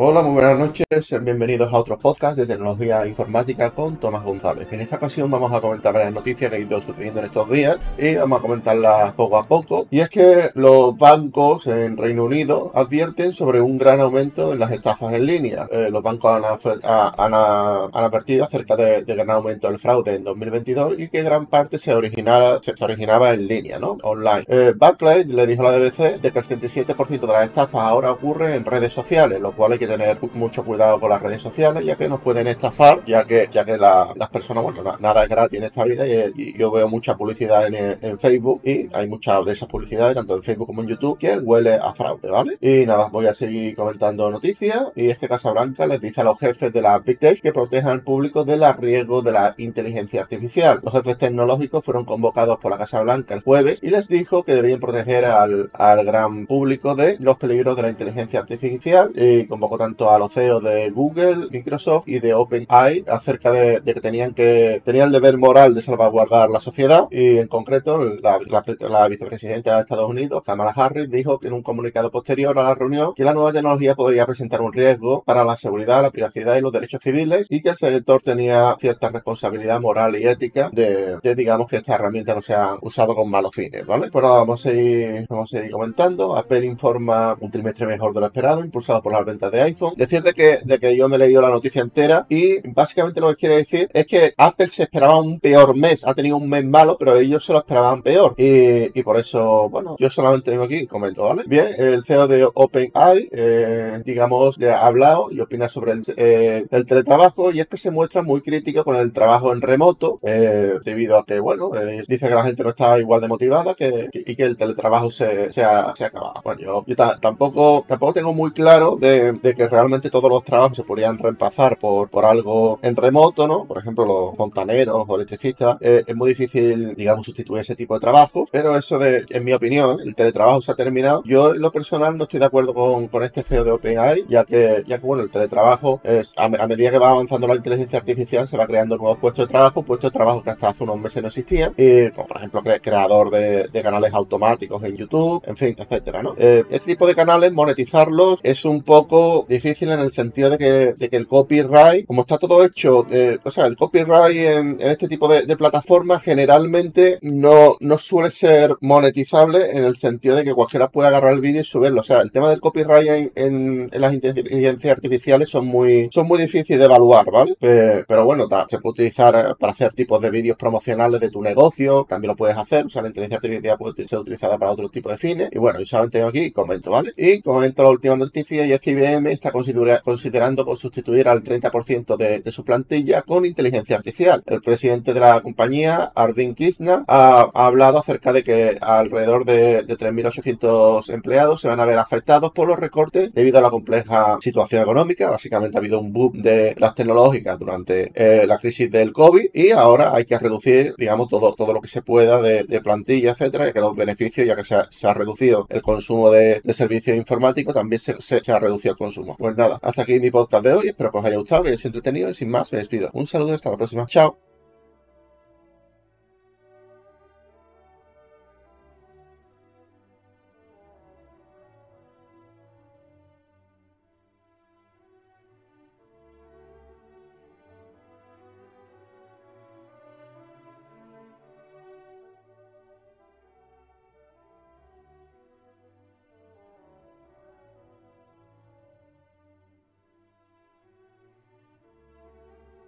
Hola, muy buenas noches, bienvenidos a otro podcast de tecnología informática con Tomás González. En esta ocasión vamos a comentar las noticias que han ido sucediendo en estos días y vamos a comentarlas poco a poco. Y es que los bancos en Reino Unido advierten sobre un gran aumento en las estafas en línea. Eh, los bancos han, advertido acerca de, gran aumento del fraude en 2022 y que gran parte se, originaba, se, originaba en línea, ¿no? Online. Eh, le dijo a la BBC de que el 77% de las estafas ahora ocurre en redes sociales, lo cual hay que tener mucho cuidado con las redes sociales, ya que nos pueden estafar, ya que, ya que las personas, bueno, nada es gratis en esta vida y, yo veo mucha publicidad en, Facebook y hay muchas de esas publicidades, tanto en Facebook como en YouTube, que huele a fraude, ¿vale? Y nada, voy a seguir comentando noticias y es que Casablanca les dice a los jefes de la Big Tech que protejan al público del riesgo de la inteligencia artificial. Los jefes tecnológicos fueron convocados por la Casa Blanca el jueves y les dijo que debían proteger al, al gran público de los peligros de la inteligencia artificial y convocó tanto a los CEOs de Google, Microsoft y de OpenAI acerca de, que tenían que tenían el deber moral de salvaguardar la sociedad y en concreto la, vicepresidenta de Estados Unidos, Kamala Harris, dijo que en un comunicado posterior a la reunión que la nueva tecnología podría presentar un riesgo para la seguridad, la privacidad y los derechos civiles y que el sector tenía cierta responsabilidad moral y ética de, digamos que esta herramienta no sea usada con malos fines, ¿vale? Pues nada, vamos a seguir, vamos a seguir comentando. Apple informa un trimestre mejor de lo esperado, impulsado por las ventas de iPhone. Decirte que, de que yo me he leído la noticia entera y básicamente lo que quiere decir es que Apple se esperaba un peor mes. Ha tenido un mes malo, pero ellos se lo esperaban peor. Y, por eso, bueno, yo solamente vengo aquí y comento, ¿vale? Bien, el CEO de OpenAI, eh, digamos, ha hablado y opina sobre eh, el, teletrabajo y es que se muestra muy crítico con el trabajo en remoto eh, debido a que, bueno, dice que la gente no está igual de motivada que, y que el teletrabajo se, se, ha, se acabado. Bueno, yo, tampoco, tampoco tengo muy claro de, de que realmente todos los trabajos se podrían reemplazar por, por algo en remoto, ¿no? Por ejemplo, los fontaneros o electricistas. Eh, es muy difícil, digamos, sustituir ese tipo de trabajo, pero eso de, en mi opinión, el teletrabajo se ha terminado. Yo, en lo personal, no estoy de acuerdo con, con este CEO de OpenAI, ya que, ya que, bueno, el teletrabajo es, a, medida que va avanzando la inteligencia artificial, se va creando nuevos puestos de trabajo, puestos de trabajo que hasta hace unos meses no existían, y, como por ejemplo, creador de, de canales automáticos en YouTube, en fin, etcétera, ¿no? Eh, este tipo de canales, monetizarlos es un poco difícil en el sentido de que, de que el copyright, como está todo hecho, eh, o sea, el copyright en, este tipo de, plataformas generalmente no, no suele ser monetizable en el sentido de que cualquiera puede agarrar el vídeo y subirlo. O sea, el tema del copyright en, las inteligencias artificiales son muy, son muy difíciles de evaluar, ¿vale? pero bueno, se puede utilizar eh, para hacer tipos de vídeos promocionales de tu negocio, también lo puedes hacer, o sea, la inteligencia artificial puede ser utilizada para otro tipo de fines. Y bueno, yo solamente tengo aquí comento, ¿vale? Y comento la última noticia y es que IBM está considerando considerando sustituir al 30% de, su plantilla con inteligencia artificial. El presidente de la compañía, Arvind Krishna, ha, hablado acerca de que alrededor de, 3.800 empleados se van a ver afectados por los recortes debido a la compleja situación económica. Básicamente ha habido un boom de las tecnológicas durante eh, la crisis del COVID y ahora hay que reducir, digamos, todo, todo lo que se pueda de, plantilla, etcétera, ya que los beneficios, ya que se ha, reducido el consumo de, servicios informáticos, también se, se ha reducido el consumo. Pues nada, hasta aquí mi podcast de hoy. Espero que os haya gustado, que haya entretenido y sin más me despido. Un saludo y hasta la próxima. Chao.